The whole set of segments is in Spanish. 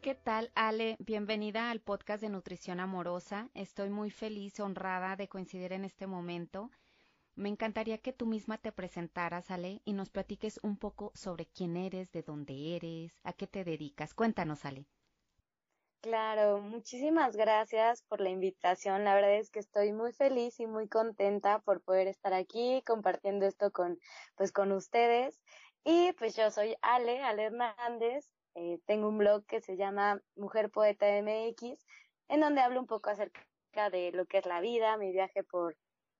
¿Qué tal, Ale? Bienvenida al podcast de Nutrición Amorosa. Estoy muy feliz, honrada de coincidir en este momento. Me encantaría que tú misma te presentaras, Ale, y nos platiques un poco sobre quién eres, de dónde eres, a qué te dedicas. Cuéntanos, Ale. Claro, muchísimas gracias por la invitación. La verdad es que estoy muy feliz y muy contenta por poder estar aquí compartiendo esto con, pues, con ustedes. Y pues yo soy Ale, Ale Hernández. Eh, tengo un blog que se llama Mujer Poeta MX, en donde hablo un poco acerca de lo que es la vida, mi viaje por,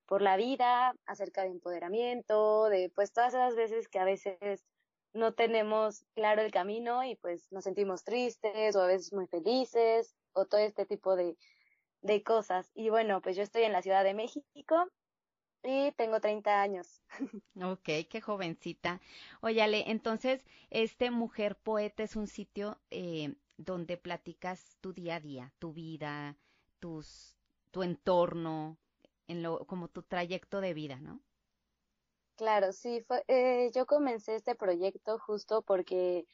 por la vida, acerca de empoderamiento, de pues todas esas veces que a veces no tenemos claro el camino y pues nos sentimos tristes o a veces muy felices o todo este tipo de, de cosas. Y bueno, pues yo estoy en la Ciudad de México y tengo 30 años. Ok, qué jovencita. Óyale, entonces, este Mujer Poeta es un sitio eh, donde platicas tu día a día, tu vida, tus, tu entorno, en lo, como tu trayecto de vida, ¿no? Claro, sí, fue, eh, yo comencé este proyecto justo porque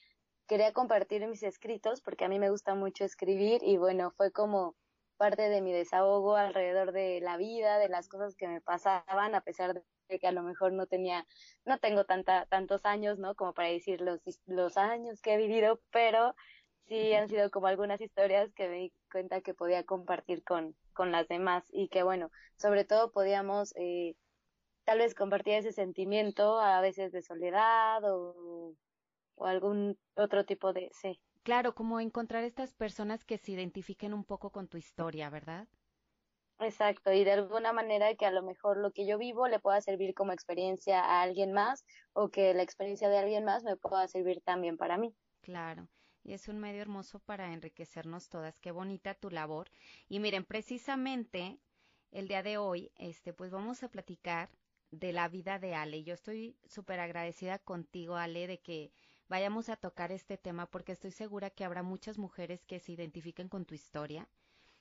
quería compartir mis escritos, porque a mí me gusta mucho escribir y bueno, fue como parte de mi desahogo alrededor de la vida, de las cosas que me pasaban, a pesar de que a lo mejor no tenía, no tengo tanta, tantos años, ¿no? Como para decir los, los años que he vivido, pero sí han sido como algunas historias que me di cuenta que podía compartir con, con las demás y que bueno, sobre todo podíamos eh, tal vez compartir ese sentimiento a veces de soledad o, o algún otro tipo de, Claro, como encontrar estas personas que se identifiquen un poco con tu historia, ¿verdad? Exacto, y de alguna manera que a lo mejor lo que yo vivo le pueda servir como experiencia a alguien más o que la experiencia de alguien más me pueda servir también para mí. Claro, y es un medio hermoso para enriquecernos todas. Qué bonita tu labor. Y miren, precisamente el día de hoy, este, pues vamos a platicar de la vida de Ale. Yo estoy súper agradecida contigo, Ale, de que vayamos a tocar este tema porque estoy segura que habrá muchas mujeres que se identifiquen con tu historia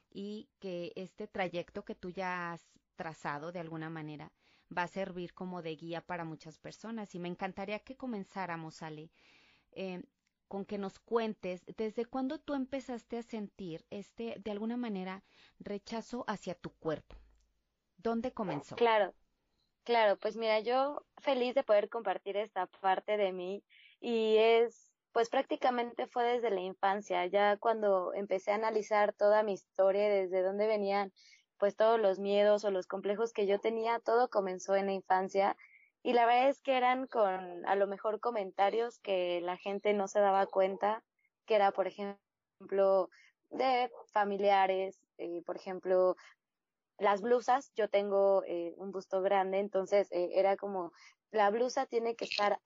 y que este trayecto que tú ya has trazado de alguna manera va a servir como de guía para muchas personas. Y me encantaría que comenzáramos, Ale, eh, con que nos cuentes desde cuándo tú empezaste a sentir este, de alguna manera, rechazo hacia tu cuerpo. ¿Dónde comenzó? Claro, claro, pues mira, yo feliz de poder compartir esta parte de mí y es, pues prácticamente fue desde la infancia, ya cuando empecé a analizar toda mi historia, desde dónde venían pues todos los miedos o los complejos que yo tenía, todo comenzó en la infancia. Y la verdad es que eran con a lo mejor comentarios que la gente no se daba cuenta, que era por ejemplo de familiares, eh, por ejemplo las blusas, yo tengo eh, un busto grande, entonces eh, era como la blusa tiene que estar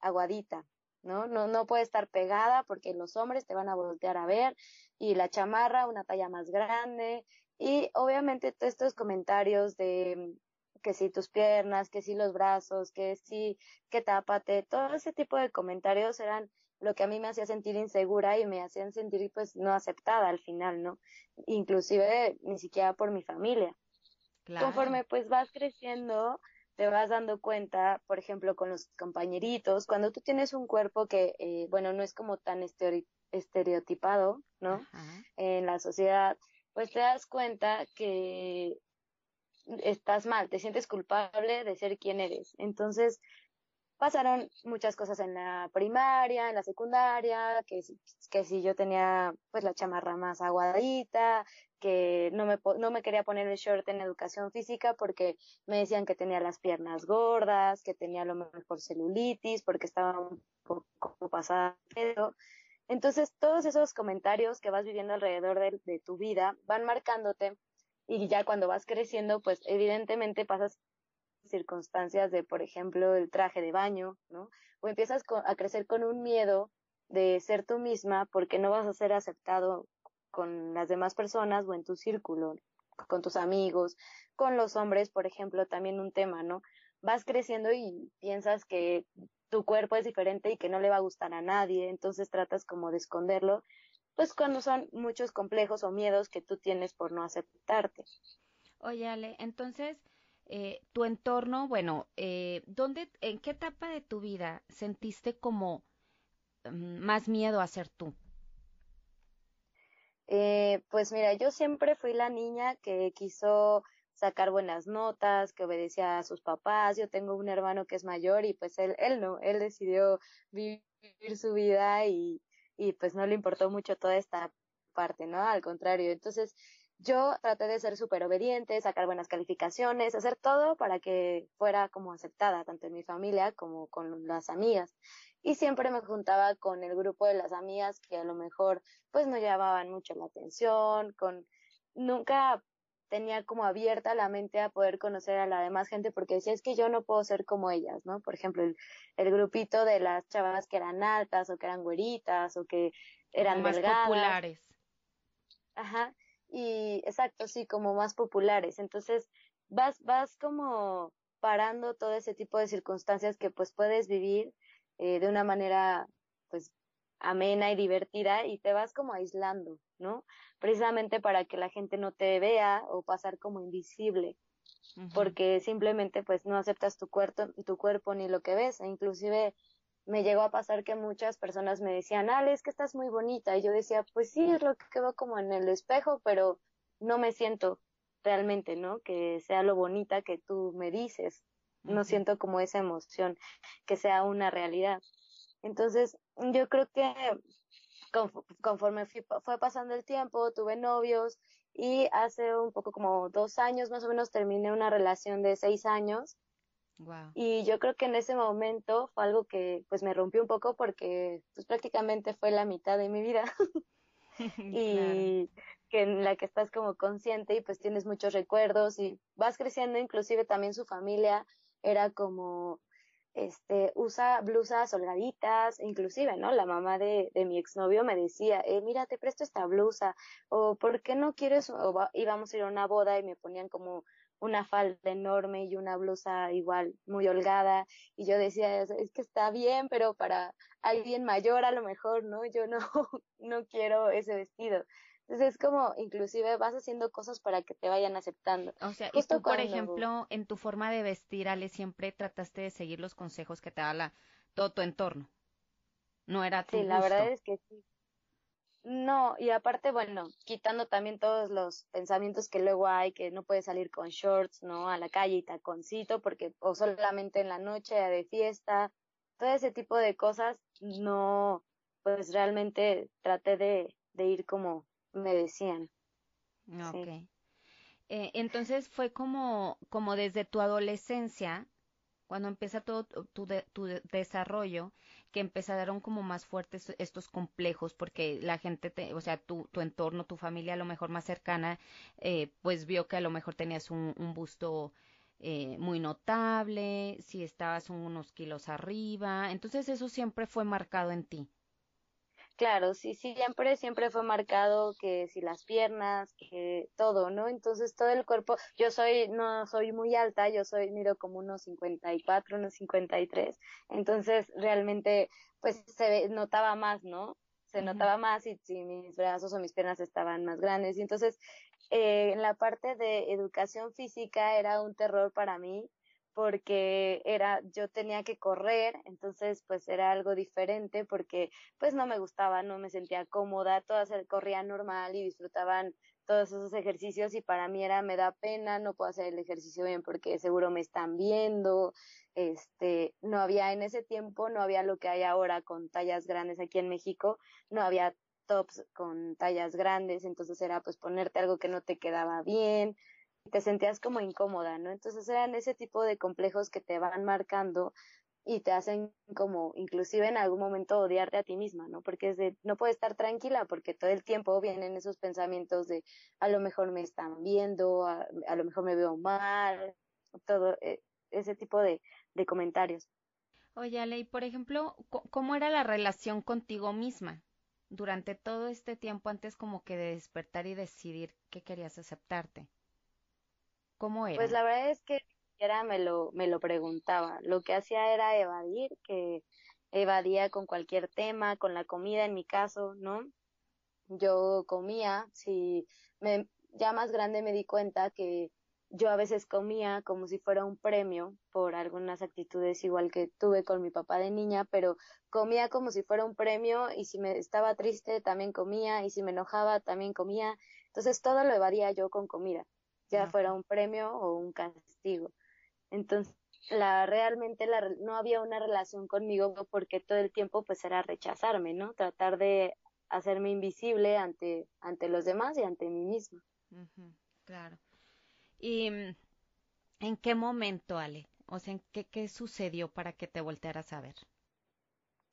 aguadita, ¿no? ¿no? No puede estar pegada porque los hombres te van a voltear a ver y la chamarra una talla más grande y obviamente todos estos comentarios de que si tus piernas, que si los brazos, que si, que tápate, todo ese tipo de comentarios eran lo que a mí me hacía sentir insegura y me hacían sentir pues no aceptada al final, ¿no? Inclusive ni siquiera por mi familia. Conforme pues vas creciendo, te vas dando cuenta, por ejemplo, con los compañeritos, cuando tú tienes un cuerpo que, eh, bueno, no es como tan estereotipado, ¿no? En la sociedad, pues te das cuenta que estás mal, te sientes culpable de ser quien eres. Entonces, pasaron muchas cosas en la primaria, en la secundaria, que, que si yo tenía pues la chamarra más aguadita, que no me, no me quería poner el short en educación física porque me decían que tenía las piernas gordas, que tenía lo mejor celulitis, porque estaba un poco pasada pedo. Entonces, todos esos comentarios que vas viviendo alrededor de, de tu vida van marcándote y ya cuando vas creciendo, pues evidentemente pasas circunstancias de, por ejemplo, el traje de baño, ¿no? O empiezas a crecer con un miedo de ser tú misma porque no vas a ser aceptado con las demás personas o en tu círculo con tus amigos, con los hombres, por ejemplo, también un tema, ¿no? Vas creciendo y piensas que tu cuerpo es diferente y que no le va a gustar a nadie, entonces tratas como de esconderlo, pues cuando son muchos complejos o miedos que tú tienes por no aceptarte. Oye, Ale, entonces, eh, tu entorno, bueno, eh, ¿dónde, en qué etapa de tu vida sentiste como mm, más miedo a ser tú? Eh, pues mira, yo siempre fui la niña que quiso sacar buenas notas, que obedecía a sus papás. Yo tengo un hermano que es mayor y pues él, él no, él decidió vivir su vida y, y pues no le importó mucho toda esta parte, ¿no? Al contrario. Entonces, yo traté de ser súper obediente, sacar buenas calificaciones, hacer todo para que fuera como aceptada, tanto en mi familia como con las amigas. Y siempre me juntaba con el grupo de las amigas que a lo mejor pues no llamaban mucho la atención, con nunca tenía como abierta la mente a poder conocer a la demás gente porque decía es que yo no puedo ser como ellas, ¿no? Por ejemplo, el, el grupito de las chavas que eran altas o que eran güeritas o que eran más populares. Ajá y exacto, sí, como más populares. Entonces, vas, vas como parando todo ese tipo de circunstancias que pues puedes vivir eh, de una manera pues amena y divertida y te vas como aislando, ¿no? Precisamente para que la gente no te vea o pasar como invisible, porque simplemente pues no aceptas tu cuerpo, tu cuerpo ni lo que ves, e inclusive me llegó a pasar que muchas personas me decían, Ale, es que estás muy bonita. Y yo decía, pues sí, es lo que quedó como en el espejo, pero no me siento realmente, ¿no? Que sea lo bonita que tú me dices. No siento como esa emoción, que sea una realidad. Entonces, yo creo que conforme fue pasando el tiempo, tuve novios y hace un poco como dos años más o menos terminé una relación de seis años y yo creo que en ese momento fue algo que pues me rompió un poco porque pues prácticamente fue la mitad de mi vida. y que en la que estás como consciente y pues tienes muchos recuerdos y vas creciendo, inclusive también su familia era como este, usa blusas holgaditas, inclusive, ¿no? La mamá de, de mi exnovio me decía, eh, mira, te presto esta blusa, o ¿por qué no quieres? O íbamos a ir a una boda y me ponían como una falda enorme y una blusa igual muy holgada y yo decía, es que está bien, pero para alguien mayor a lo mejor, ¿no? Yo no, no quiero ese vestido. Entonces es como, inclusive vas haciendo cosas para que te vayan aceptando. O sea, y tú, por ejemplo, en tu forma de vestir, Ale, siempre trataste de seguir los consejos que te da la, todo tu entorno. No era tu Sí, la verdad es que sí. No, y aparte, bueno, quitando también todos los pensamientos que luego hay, que no puedes salir con shorts, ¿no? A la calle y taconcito, porque, o solamente en la noche de fiesta, todo ese tipo de cosas, no, pues realmente traté de, de ir como me decían. Ok. Eh, entonces fue como, como desde tu adolescencia, cuando empieza todo tu, tu desarrollo, que empezaron como más fuertes estos complejos porque la gente, te, o sea, tu, tu entorno, tu familia a lo mejor más cercana, eh, pues vio que a lo mejor tenías un, un busto eh, muy notable, si estabas unos kilos arriba, entonces eso siempre fue marcado en ti. Claro, sí, siempre, siempre fue marcado que si las piernas, que todo, ¿no? Entonces todo el cuerpo, yo soy, no soy muy alta, yo soy, mido como unos 54, unos 53, entonces realmente, pues se notaba más, ¿no? Se notaba más y si mis brazos o mis piernas estaban más grandes. Y entonces, eh, en la parte de educación física era un terror para mí, porque era, yo tenía que correr, entonces pues era algo diferente porque pues no me gustaba, no me sentía cómoda, todas corrían normal y disfrutaban todos esos ejercicios y para mí era, me da pena, no puedo hacer el ejercicio bien porque seguro me están viendo, este, no había en ese tiempo, no había lo que hay ahora con tallas grandes aquí en México, no había tops con tallas grandes, entonces era pues ponerte algo que no te quedaba bien, te sentías como incómoda, ¿no? Entonces eran ese tipo de complejos que te van marcando y te hacen como inclusive en algún momento odiarte a ti misma, ¿no? Porque no puedes estar tranquila porque todo el tiempo vienen esos pensamientos de a lo mejor me están viendo, a, lo mejor me veo mal, todo eh, ese tipo de, de comentarios. Oye, Ale, y por ejemplo, ¿cómo era la relación contigo misma durante todo este tiempo antes como que de despertar y decidir que querías aceptarte? ¿Cómo era? Pues la verdad es que era me lo, me lo preguntaba. Lo que hacía era evadir, que evadía con cualquier tema, con la comida en mi caso, ¿no? Yo comía, si me, ya más grande me di cuenta que yo a veces comía como si fuera un premio por algunas actitudes igual que tuve con mi papá de niña, pero comía como si fuera un premio y si me estaba triste también comía y si me enojaba también comía. Entonces todo lo evadía yo con comida, ya fuera un premio o un castigo. Entonces, la realmente la, no había una relación conmigo porque todo el tiempo pues era rechazarme, ¿no? Tratar de hacerme invisible ante ante los demás y ante mí misma. claro. ¿Y mm, en qué momento, Ale? O sea, qué, qué sucedió para que te voltearas a ver?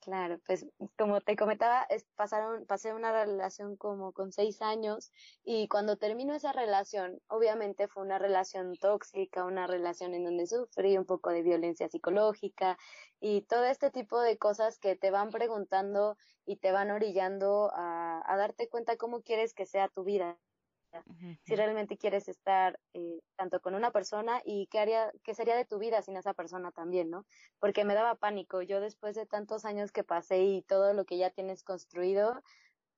Claro, pues como te comentaba, pasaron, pasé una relación como con seis años y cuando terminó esa relación, obviamente fue una relación tóxica, una relación en donde sufrí un poco de violencia psicológica y todo este tipo de cosas que te van preguntando y te van orillando a, a darte cuenta cómo quieres que sea tu vida, si realmente quieres estar eh, tanto con una persona y qué haría, qué sería de tu vida sin esa persona también, ¿no? Porque me daba pánico. Yo después de tantos años que pasé y todo lo que ya tienes construido,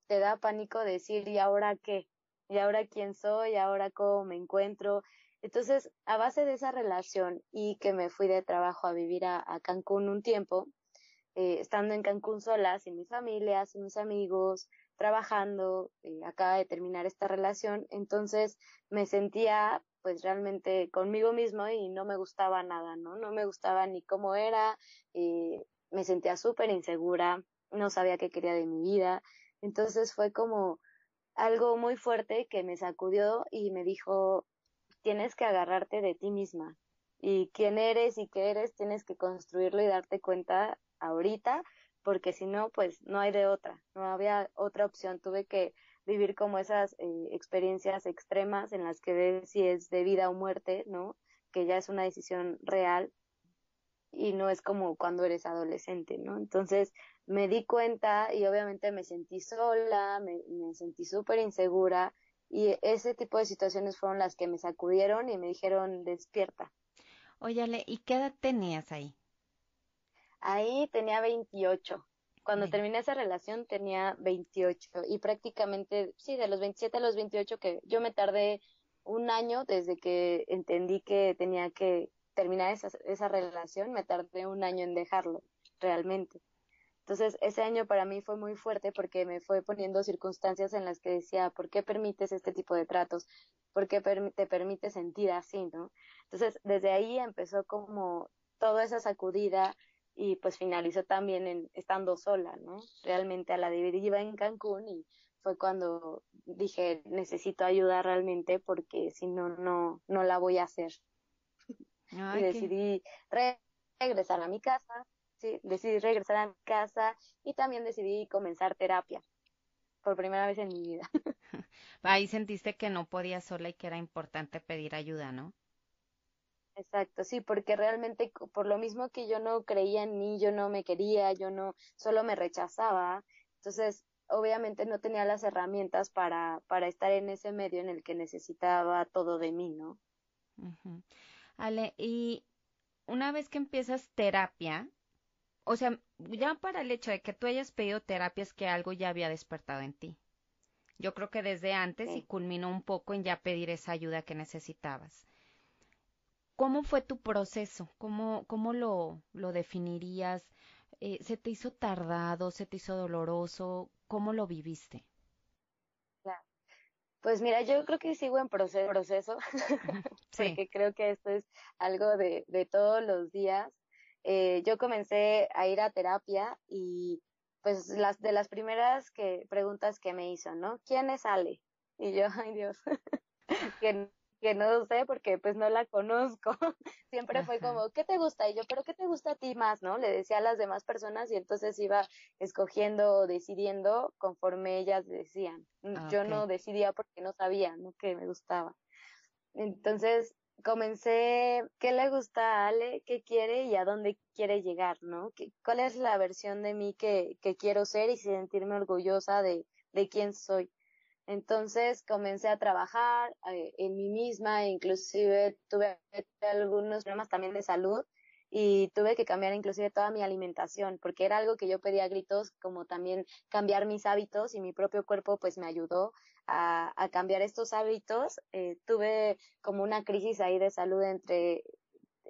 te da pánico decir, ¿y ahora qué? ¿Y ahora quién soy? ¿Y ahora cómo me encuentro? Entonces, a base de esa relación y que me fui de trabajo a vivir a, Cancún un tiempo, eh, estando en Cancún sola, sin mi familia, sin mis amigos, trabajando, eh, acaba de terminar esta relación, entonces me sentía pues realmente conmigo mismo y no me gustaba nada, ¿no? No me gustaba ni cómo era, eh, me sentía súper insegura, no sabía qué quería de mi vida, entonces fue como algo muy fuerte que me sacudió y me dijo, tienes que agarrarte de ti misma y quién eres y qué eres tienes que construirlo y darte cuenta ahorita porque si no, pues no hay de otra, no había otra opción, tuve que vivir como esas eh, experiencias extremas en las que ves si es de vida o muerte, ¿no? Que ya es una decisión real y no es como cuando eres adolescente, ¿no? Entonces me di cuenta y obviamente me sentí sola, me, me sentí súper insegura y ese tipo de situaciones fueron las que me sacudieron y me dijeron despierta. Óyale, ¿y qué edad tenías ahí? Ahí tenía 28. Cuando terminé esa relación tenía 28 y prácticamente, sí, de los 27 a los 28 que yo me tardé un año desde que entendí que tenía que terminar esa, esa relación, me tardé un año en dejarlo, realmente. Entonces, ese año para mí fue muy fuerte porque me fue poniendo circunstancias en las que decía, ¿por qué permites este tipo de tratos? ¿Por qué te permite sentir así, no? Entonces, desde ahí empezó como toda esa sacudida, y pues finalizó también en estando sola, ¿no? Realmente a la de iba en Cancún y fue cuando dije necesito ayuda realmente porque si no no no la voy a hacer y decidí regresar a mi casa sí decidí regresar a mi casa y también decidí comenzar terapia por primera vez en mi vida. Ahí sentiste que no podía sola y que era importante pedir ayuda no Exacto, sí, porque realmente por lo mismo que yo no creía en mí, yo no me quería, yo no, solo me rechazaba, entonces obviamente no tenía las herramientas para, para estar en ese medio en el que necesitaba todo de mí, ¿no? Ale, y una vez que empiezas terapia, o sea, ya para el hecho de que tú hayas pedido terapia es que algo ya había despertado en ti. Yo creo que desde antes y culminó un poco en ya pedir esa ayuda que necesitabas. ¿Cómo fue tu proceso? ¿Cómo, cómo lo, lo definirías? Eh, ¿Se te hizo tardado? ¿Se te hizo doloroso? ¿Cómo lo viviste? Pues mira, yo creo que sigo en proceso, proceso porque creo que esto es algo de, de todos los días. Eh, yo comencé a ir a terapia y pues las de las primeras que preguntas que me hizo, ¿no? ¿Quién es Ale? Y yo, ay Dios, que que no sé porque pues no la conozco. Siempre fue como, ¿qué te gusta? Y yo, ¿pero qué te gusta a ti más? ¿No? Le decía a las demás personas y entonces iba escogiendo o decidiendo conforme ellas decían. Mm, ah, yo no decidía porque no sabía, ¿no? Que me gustaba. Entonces comencé, ¿qué le gusta a Ale? ¿Qué quiere y a dónde quiere llegar? ¿No? ¿Cuál es la versión de mí que, que quiero ser y sentirme orgullosa de, de quién soy? Entonces comencé a trabajar eh, en mí misma, inclusive tuve algunos problemas también de salud y tuve que cambiar inclusive toda mi alimentación porque era algo que yo pedía a gritos como también cambiar mis hábitos y mi propio cuerpo pues me ayudó a, cambiar estos hábitos. Eh, tuve como una crisis ahí de salud entre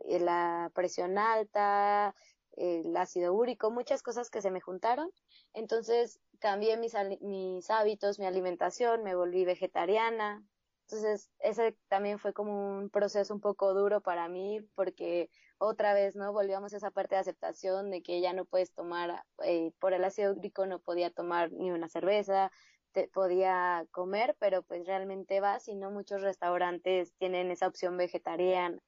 eh, la presión alta, el ácido úrico, muchas cosas que se me juntaron. Entonces cambié mis, mis hábitos, mi alimentación, me volví vegetariana. Entonces, ese también fue como un proceso un poco duro para mí porque otra vez, ¿no? Volvíamos a esa parte de aceptación de que ya no puedes tomar, eh, por el ácido úrico no podía tomar ni una cerveza, te, podía comer, pero pues realmente vas y no muchos restaurantes tienen esa opción vegetariana.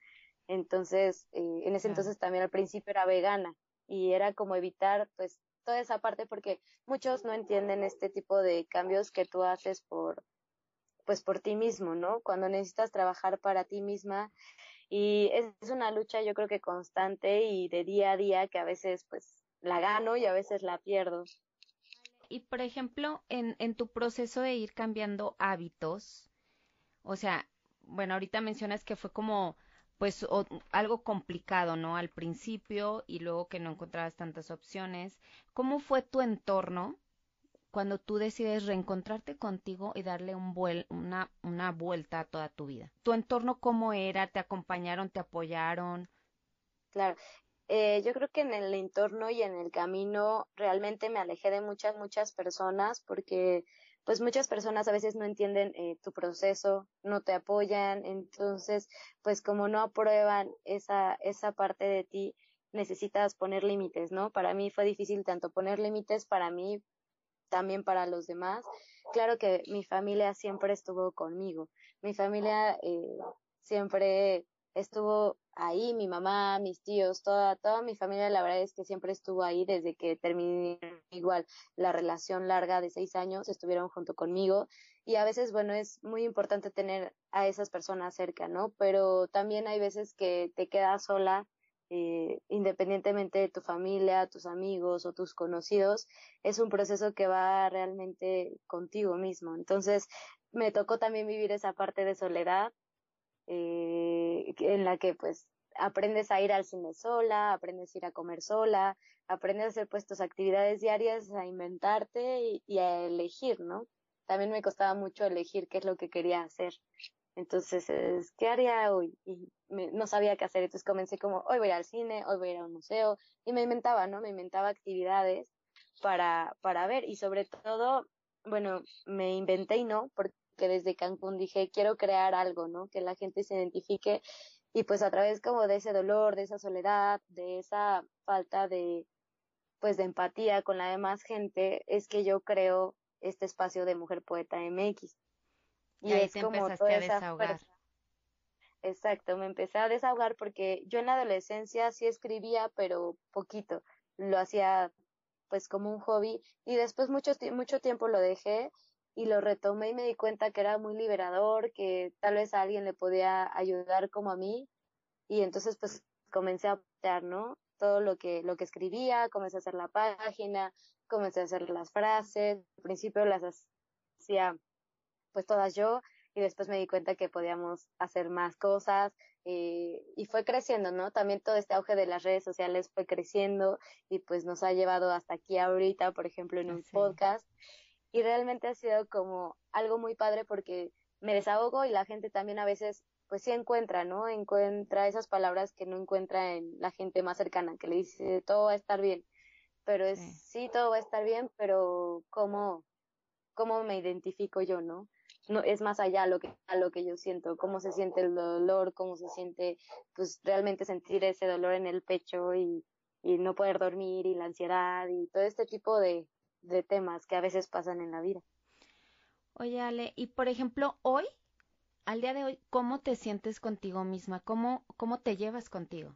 Entonces, eh, en ese entonces también al principio era vegana y era como evitar pues toda esa parte porque muchos no entienden este tipo de cambios que tú haces por pues por ti mismo, ¿no? Cuando necesitas trabajar para ti misma y es una lucha yo creo que constante y de día a día que a veces pues la gano y a veces la pierdo. Y por ejemplo, en, en tu proceso de ir cambiando hábitos, o sea, bueno, ahorita mencionas que fue como pues algo complicado, ¿no? Al principio y luego que no encontrabas tantas opciones. ¿Cómo fue tu entorno cuando tú decides reencontrarte contigo y darle un una, una vuelta a toda tu vida? ¿Tu entorno cómo era? ¿Te acompañaron? ¿Te apoyaron? Claro, eh, yo creo que en el entorno y en el camino realmente me alejé de muchas, muchas personas porque pues muchas personas a veces no entienden eh, tu proceso, no te apoyan, entonces pues como no aprueban esa, esa parte de ti, necesitas poner límites, ¿no? Para mí fue difícil tanto poner límites para mí, también para los demás. Claro que mi familia siempre estuvo conmigo, mi familia eh, siempre estuvo ahí, mi mamá, mis tíos, toda, toda mi familia, la verdad es que siempre estuvo ahí desde que terminé igual la relación larga de seis años, estuvieron junto conmigo y a veces, bueno, es muy importante tener a esas personas cerca, ¿no? Pero también hay veces que te quedas sola, eh, independientemente de tu familia, tus amigos o tus conocidos, es un proceso que va realmente contigo mismo. Entonces, me tocó también vivir esa parte de soledad, eh, en la que pues aprendes a ir al cine sola, aprendes a ir a comer sola, aprendes a hacer pues tus actividades diarias, a inventarte y, a elegir, ¿no? También me costaba mucho elegir qué es lo que quería hacer. Entonces, ¿qué haría hoy? Y no sabía qué hacer. Entonces comencé como, hoy voy al cine, hoy voy a ir a un museo. Y me inventaba, ¿no? Me inventaba actividades para, para ver. Y sobre todo, bueno, me inventé y no, porque que desde Cancún dije, quiero crear algo, ¿no? Que la gente se identifique y pues a través como de ese dolor, de esa soledad, de esa falta de pues de empatía con la demás gente, es que yo creo este espacio de Mujer Poeta MX. Y, es como toda a desahogar. Exacto, me empecé a desahogar porque yo en la adolescencia sí escribía, pero poquito. Lo hacía pues como un hobby y después mucho, mucho tiempo lo dejé y lo retomé y me di cuenta que era muy liberador, que tal vez a alguien le podía ayudar como a mí y entonces pues comencé a apuntar, ¿no? Todo lo que, lo que escribía, comencé a hacer la página, comencé a hacer las frases, al principio las hacía pues todas yo y después me di cuenta que podíamos hacer más cosas eh, y fue creciendo, ¿no? También todo este auge de las redes sociales fue creciendo y pues nos ha llevado hasta aquí ahorita, por ejemplo, en un podcast y realmente ha sido como algo muy padre porque me desahogo y la gente también a veces pues sí encuentra, ¿no? Encuentra esas palabras que no encuentra en la gente más cercana, que le dice todo va a estar bien, pero es sí, todo va a estar bien, pero cómo cómo me identifico yo, ¿no? No es más allá lo que a lo que yo siento, cómo se siente el dolor, cómo se siente pues realmente sentir ese dolor en el pecho y y no poder dormir y la ansiedad y todo este tipo de, de temas que a veces pasan en la vida. Oye, Ale, y por ejemplo, hoy, al día de hoy, ¿cómo te sientes contigo misma? ¿Cómo, cómo te llevas contigo?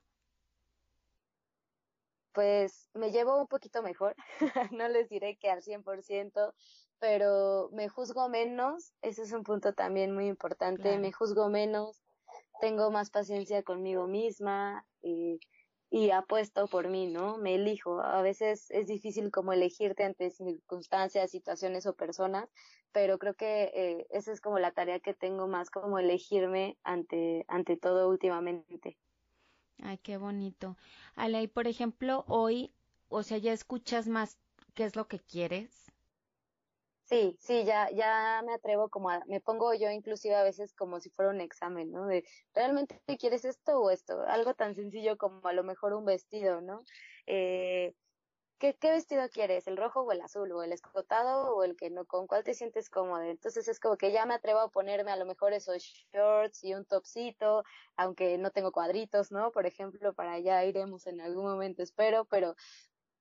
Pues me llevo un poquito mejor, no les diré que al 100%, pero me juzgo menos, ese es un punto también muy importante, me juzgo menos, tengo más paciencia conmigo misma, y y apuesto por mí, ¿no? Me elijo. A veces es difícil como elegirte ante circunstancias, situaciones o personas, pero creo que eh, esa es como la tarea que tengo más como elegirme ante, ante todo últimamente. Ay, qué bonito. Ale, y por ejemplo, hoy, o sea, ya escuchas más qué es lo que quieres. Sí, sí, ya, ya me atrevo como a, me pongo yo inclusive a veces como si fuera un examen, ¿no? De, ¿realmente quieres esto o esto? Algo tan sencillo como a lo mejor un vestido, ¿no? Eh, ¿qué, ¿qué vestido quieres? ¿El rojo o el azul? ¿O el escotado o el que no? ¿Con cuál te sientes cómodo? Entonces es como que ya me atrevo a ponerme a lo mejor esos shorts y un topcito, aunque no tengo cuadritos, ¿no? Por ejemplo, para allá iremos en algún momento, espero, pero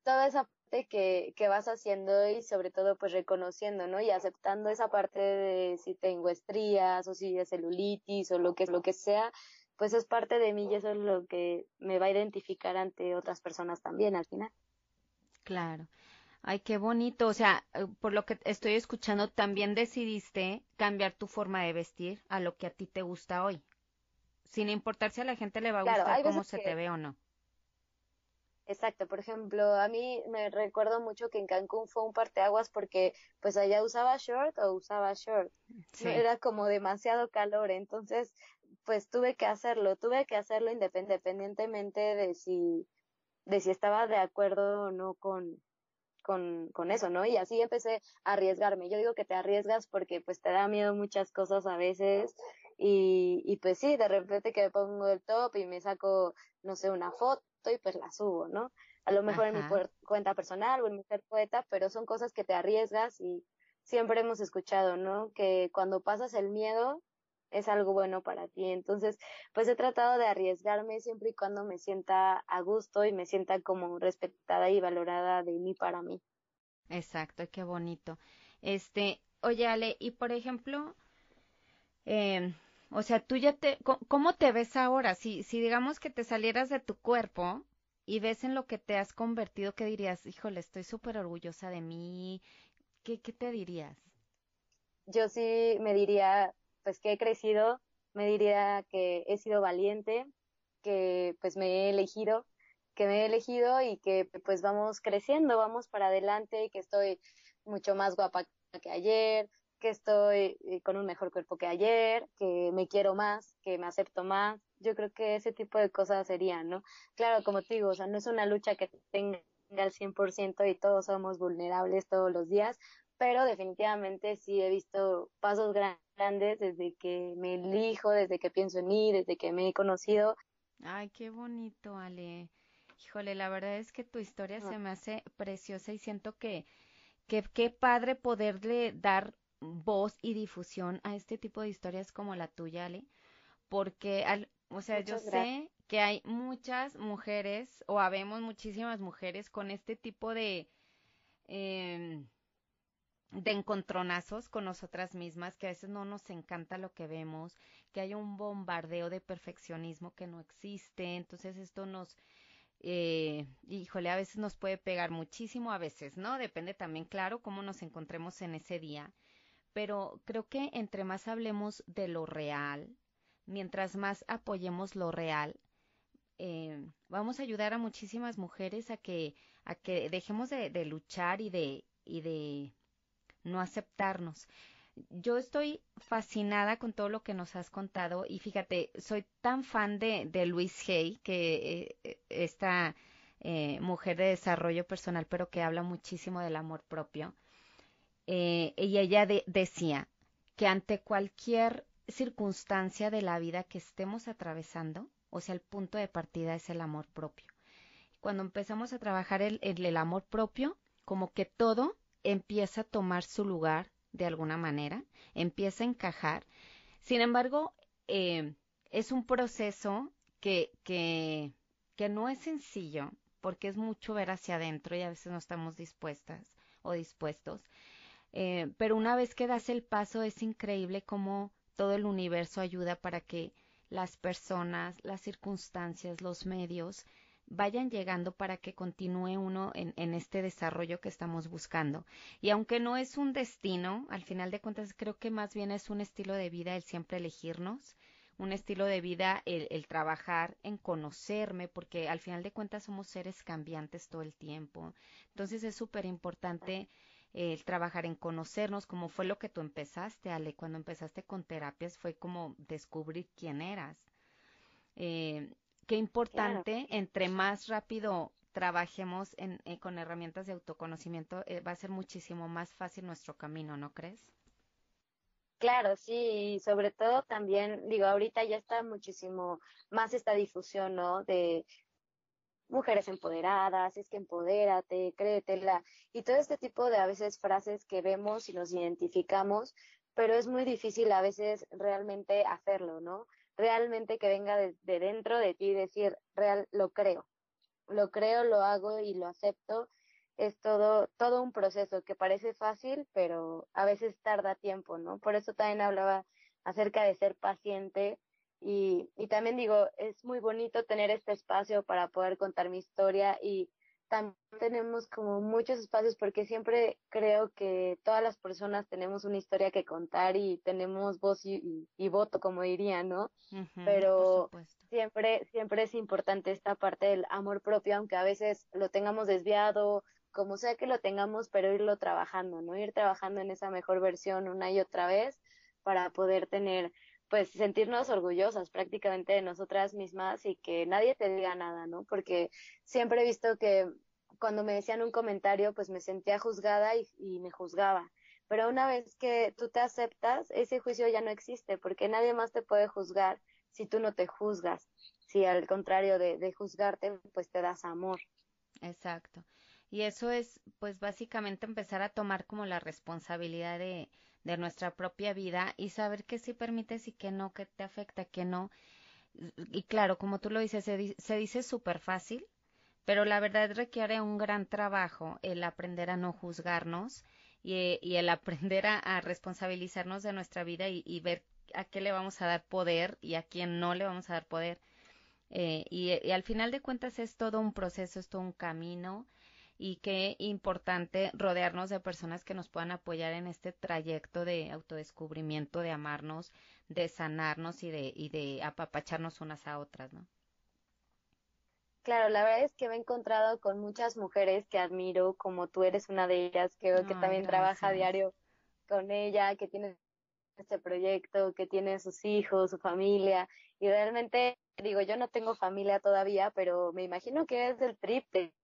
toda esa que, que vas haciendo y sobre todo pues reconociendo, ¿no? Y aceptando esa parte de si tengo estrías o si es celulitis o lo que lo que sea, pues es parte de mí y eso es lo que me va a identificar ante otras personas también al final. Claro. Ay, qué bonito. O sea, eh, por lo que estoy escuchando, también decidiste cambiar tu forma de vestir a lo que a ti te gusta hoy. Sin importar si a la gente le va a gustar cómo se te ve o no. Exacto, por ejemplo, a mí me recuerdo mucho que en Cancún fue un parteaguas porque pues allá usaba short o usaba short. Era como demasiado calor, entonces pues tuve que hacerlo, tuve que hacerlo independientemente de si de si estaba de acuerdo o no con con, con eso, ¿no? Y así empecé a arriesgarme. Yo digo que te arriesgas porque pues te da miedo muchas cosas a veces y, y pues sí, de repente que me pongo el top y me saco, no sé, una foto y pues la subo, ¿no? A lo mejor en mi cuenta personal o en mi ser poeta, pero son cosas que te arriesgas y siempre hemos escuchado, ¿no? Que cuando pasas el miedo es algo bueno para ti. Entonces, pues he tratado de arriesgarme siempre y cuando me sienta a gusto y me sienta como respetada y valorada de mí para mí. Exacto, qué bonito. Este, oye Ale, y por ejemplo, eh, o sea, tú ya te, ¿cómo te ves ahora? Si, si digamos que te salieras de tu cuerpo y ves en lo que te has convertido, ¿qué dirías? Híjole, estoy súper orgullosa de mí. ¿Qué, ¿Qué te dirías? Yo sí me diría, pues que he crecido, me diría que he sido valiente, que pues me he elegido, que me he elegido y que pues vamos creciendo, vamos para adelante, que estoy mucho más guapa que ayer, que estoy eh, con un mejor cuerpo que ayer, que me quiero más, que me acepto más. Yo creo que ese tipo de cosas serían, ¿no? Claro, como te digo, o sea, no es una lucha que tenga al 100% y todos somos vulnerables todos los días, pero definitivamente sí he visto pasos grandes desde que me elijo, desde que pienso en mí, desde que me he conocido. Ay, qué bonito, Ale. Híjole, la verdad es que tu historia se me hace preciosa y siento que, que qué padre poderle dar voz y difusión a este tipo de historias como la tuya, Ale, porque, al, o sea, yo sé que hay muchas mujeres o habemos muchísimas mujeres con este tipo de eh, de encontronazos con nosotras mismas, que a veces no nos encanta lo que vemos, que hay un bombardeo de perfeccionismo que no existe, entonces esto nos, eh, híjole, a veces nos puede pegar muchísimo, a veces, ¿no? Depende también, claro, cómo nos encontremos en ese día pero creo que entre más hablemos de lo real, mientras más apoyemos lo real, eh, vamos a ayudar a muchísimas mujeres a que, a que dejemos de, luchar y de, y de no aceptarnos. Yo estoy fascinada con todo lo que nos has contado y fíjate, soy tan fan de, de Luis Hay, que eh, esta eh, mujer de desarrollo personal, pero que habla muchísimo del amor propio eh, y ella decía que ante cualquier circunstancia de la vida que estemos atravesando, o sea, el punto de partida es el amor propio. Cuando empezamos a trabajar el, el, amor propio, como que todo empieza a tomar su lugar de alguna manera, empieza a encajar. Sin embargo, eh, es un proceso que, que, que no es sencillo, porque es mucho ver hacia adentro y a veces no estamos dispuestas o dispuestos. Eh, pero una vez que das el paso es increíble cómo todo el universo ayuda para que las personas, las circunstancias, los medios vayan llegando para que continúe uno en, este desarrollo que estamos buscando. Y aunque no es un destino, al final de cuentas creo que más bien es un estilo de vida el siempre elegirnos, un estilo de vida el, el trabajar en conocerme, porque al final de cuentas somos seres cambiantes todo el tiempo. Entonces es súper importante el trabajar en conocernos, como fue lo que tú empezaste, Ale, cuando empezaste con terapias fue como descubrir quién eras. Eh, qué importante, entre más rápido trabajemos en, eh, con herramientas de autoconocimiento, eh, va a ser muchísimo más fácil nuestro camino, ¿no crees? Claro, sí, y sobre todo también, digo, ahorita ya está muchísimo más esta difusión, ¿no? De mujeres empoderadas, es que empodérate, créetela, y todo este tipo de a veces frases que vemos y nos identificamos, pero es muy difícil a veces realmente hacerlo, ¿no? Realmente que venga de, dentro de ti decir, real, lo creo, lo creo, lo hago y lo acepto. Es todo, todo un proceso que parece fácil, pero a veces tarda tiempo, ¿no? Por eso también hablaba acerca de ser paciente y, y también digo, es muy bonito tener este espacio para poder contar mi historia y también tenemos como muchos espacios porque siempre creo que todas las personas tenemos una historia que contar y tenemos voz y, voto, como diría, ¿no? Pero siempre, siempre es importante esta parte del amor propio, aunque a veces lo tengamos desviado, como sea que lo tengamos, pero irlo trabajando, ¿no? Ir trabajando en esa mejor versión una y otra vez para poder tener pues sentirnos orgullosas prácticamente de nosotras mismas y que nadie te diga nada, ¿no? Porque siempre he visto que cuando me decían un comentario, pues me sentía juzgada y, y me juzgaba. Pero una vez que tú te aceptas, ese juicio ya no existe, porque nadie más te puede juzgar si tú no te juzgas. Si al contrario de, de juzgarte, pues te das amor. Exacto. Y eso es, pues básicamente empezar a tomar como la responsabilidad de, de nuestra propia vida y saber qué sí permites y qué no, qué te afecta, qué no. Y claro, como tú lo dices, se, se dice súper fácil, pero la verdad requiere un gran trabajo el aprender a no juzgarnos y, y el aprender a, responsabilizarnos de nuestra vida y, y, ver a qué le vamos a dar poder y a quién no le vamos a dar poder. Eh, y al final de cuentas es todo un proceso, es todo un camino y qué importante rodearnos de personas que nos puedan apoyar en este trayecto de autodescubrimiento, de amarnos, de sanarnos y de, y de apapacharnos unas a otras, ¿no? Claro, la verdad es que me he encontrado con muchas mujeres que admiro, como tú eres una de ellas, que que también trabaja a diario con ella, que tiene este proyecto, que tiene sus hijos, su familia, y realmente digo, yo no tengo familia todavía, pero me imagino que es el triple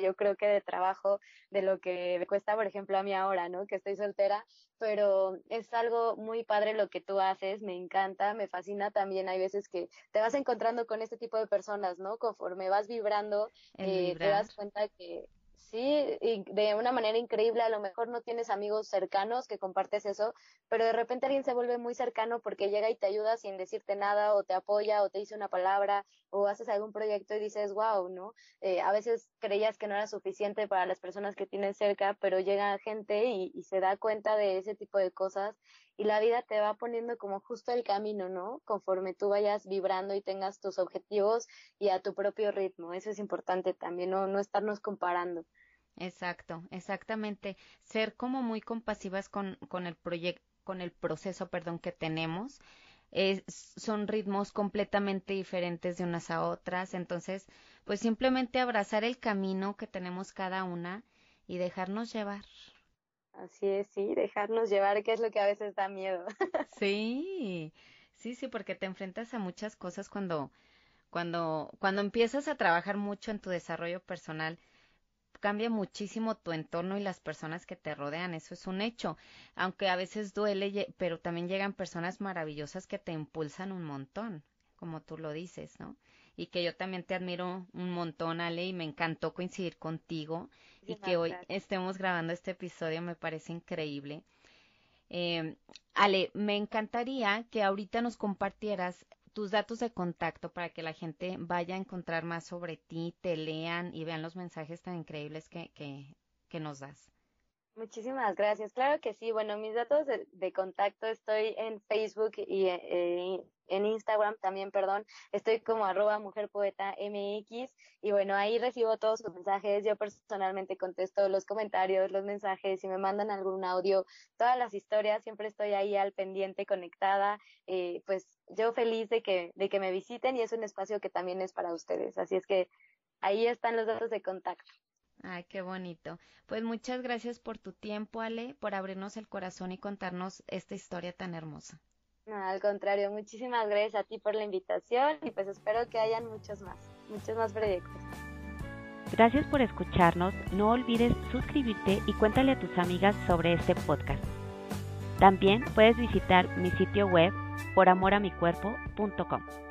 yo creo que de trabajo de lo que me cuesta, por ejemplo, a mí ahora, ¿no? Que estoy soltera, pero es algo muy padre lo que tú haces, me encanta, me fascina también. Hay veces que te vas encontrando con este tipo de personas, ¿no? Conforme vas vibrando, eh, te das cuenta que sí, y de una manera increíble, a lo mejor no tienes amigos cercanos que compartes eso, pero de repente alguien se vuelve muy cercano porque llega y te ayuda sin decirte nada, o te apoya, o te dice una palabra, o haces algún proyecto y dices, wow, ¿no? Eh, a veces creías que no era suficiente para las personas que tienes cerca, pero llega gente y, y se da cuenta de ese tipo de cosas y la vida te va poniendo como justo el camino, ¿no? Conforme tú vayas vibrando y tengas tus objetivos y a tu propio ritmo. Eso es importante también, no, no estarnos comparando. Exacto, exactamente. Ser como muy compasivas con, con el proyecto, con el proceso, perdón, que tenemos. son ritmos completamente diferentes de unas a otras. Entonces, pues simplemente abrazar el camino que tenemos cada una y dejarnos llevar. Así es, sí, dejarnos llevar, que es lo que a veces da miedo. sí, sí, sí, porque te enfrentas a muchas cosas cuando, cuando, cuando empiezas a trabajar mucho en tu desarrollo personal, cambia muchísimo tu entorno y las personas que te rodean, eso es un hecho, aunque a veces duele, pero también llegan personas maravillosas que te impulsan un montón, como tú lo dices, ¿no? y que yo también te admiro un montón, Ale, y me encantó coincidir contigo y que hoy estemos grabando este episodio, me parece increíble. Eh, Ale, me encantaría que ahorita nos compartieras tus datos de contacto para que la gente vaya a encontrar más sobre ti, te lean y vean los mensajes tan increíbles que, que, que nos das. Muchísimas gracias. Claro que sí. Bueno, mis datos de, contacto estoy en Facebook y eh, en Instagram también, perdón. Estoy como arroba mujerpoeta mx y bueno, ahí recibo todos sus mensajes. Yo personalmente contesto los comentarios, los mensajes, si me mandan algún audio, todas las historias, siempre estoy ahí al pendiente, conectada. Eh, pues yo feliz de que, de que me visiten y es un espacio que también es para ustedes. Así es que ahí están los datos de contacto. Ay, qué bonito. Pues muchas gracias por tu tiempo, Ale, por abrirnos el corazón y contarnos esta historia tan hermosa. No, al contrario, muchísimas gracias a ti por la invitación y pues espero que hayan muchos más, muchos más proyectos. Gracias por escucharnos. No olvides suscribirte y cuéntale a tus amigas sobre este podcast. También puedes visitar mi sitio web poramoramicuerpo.com.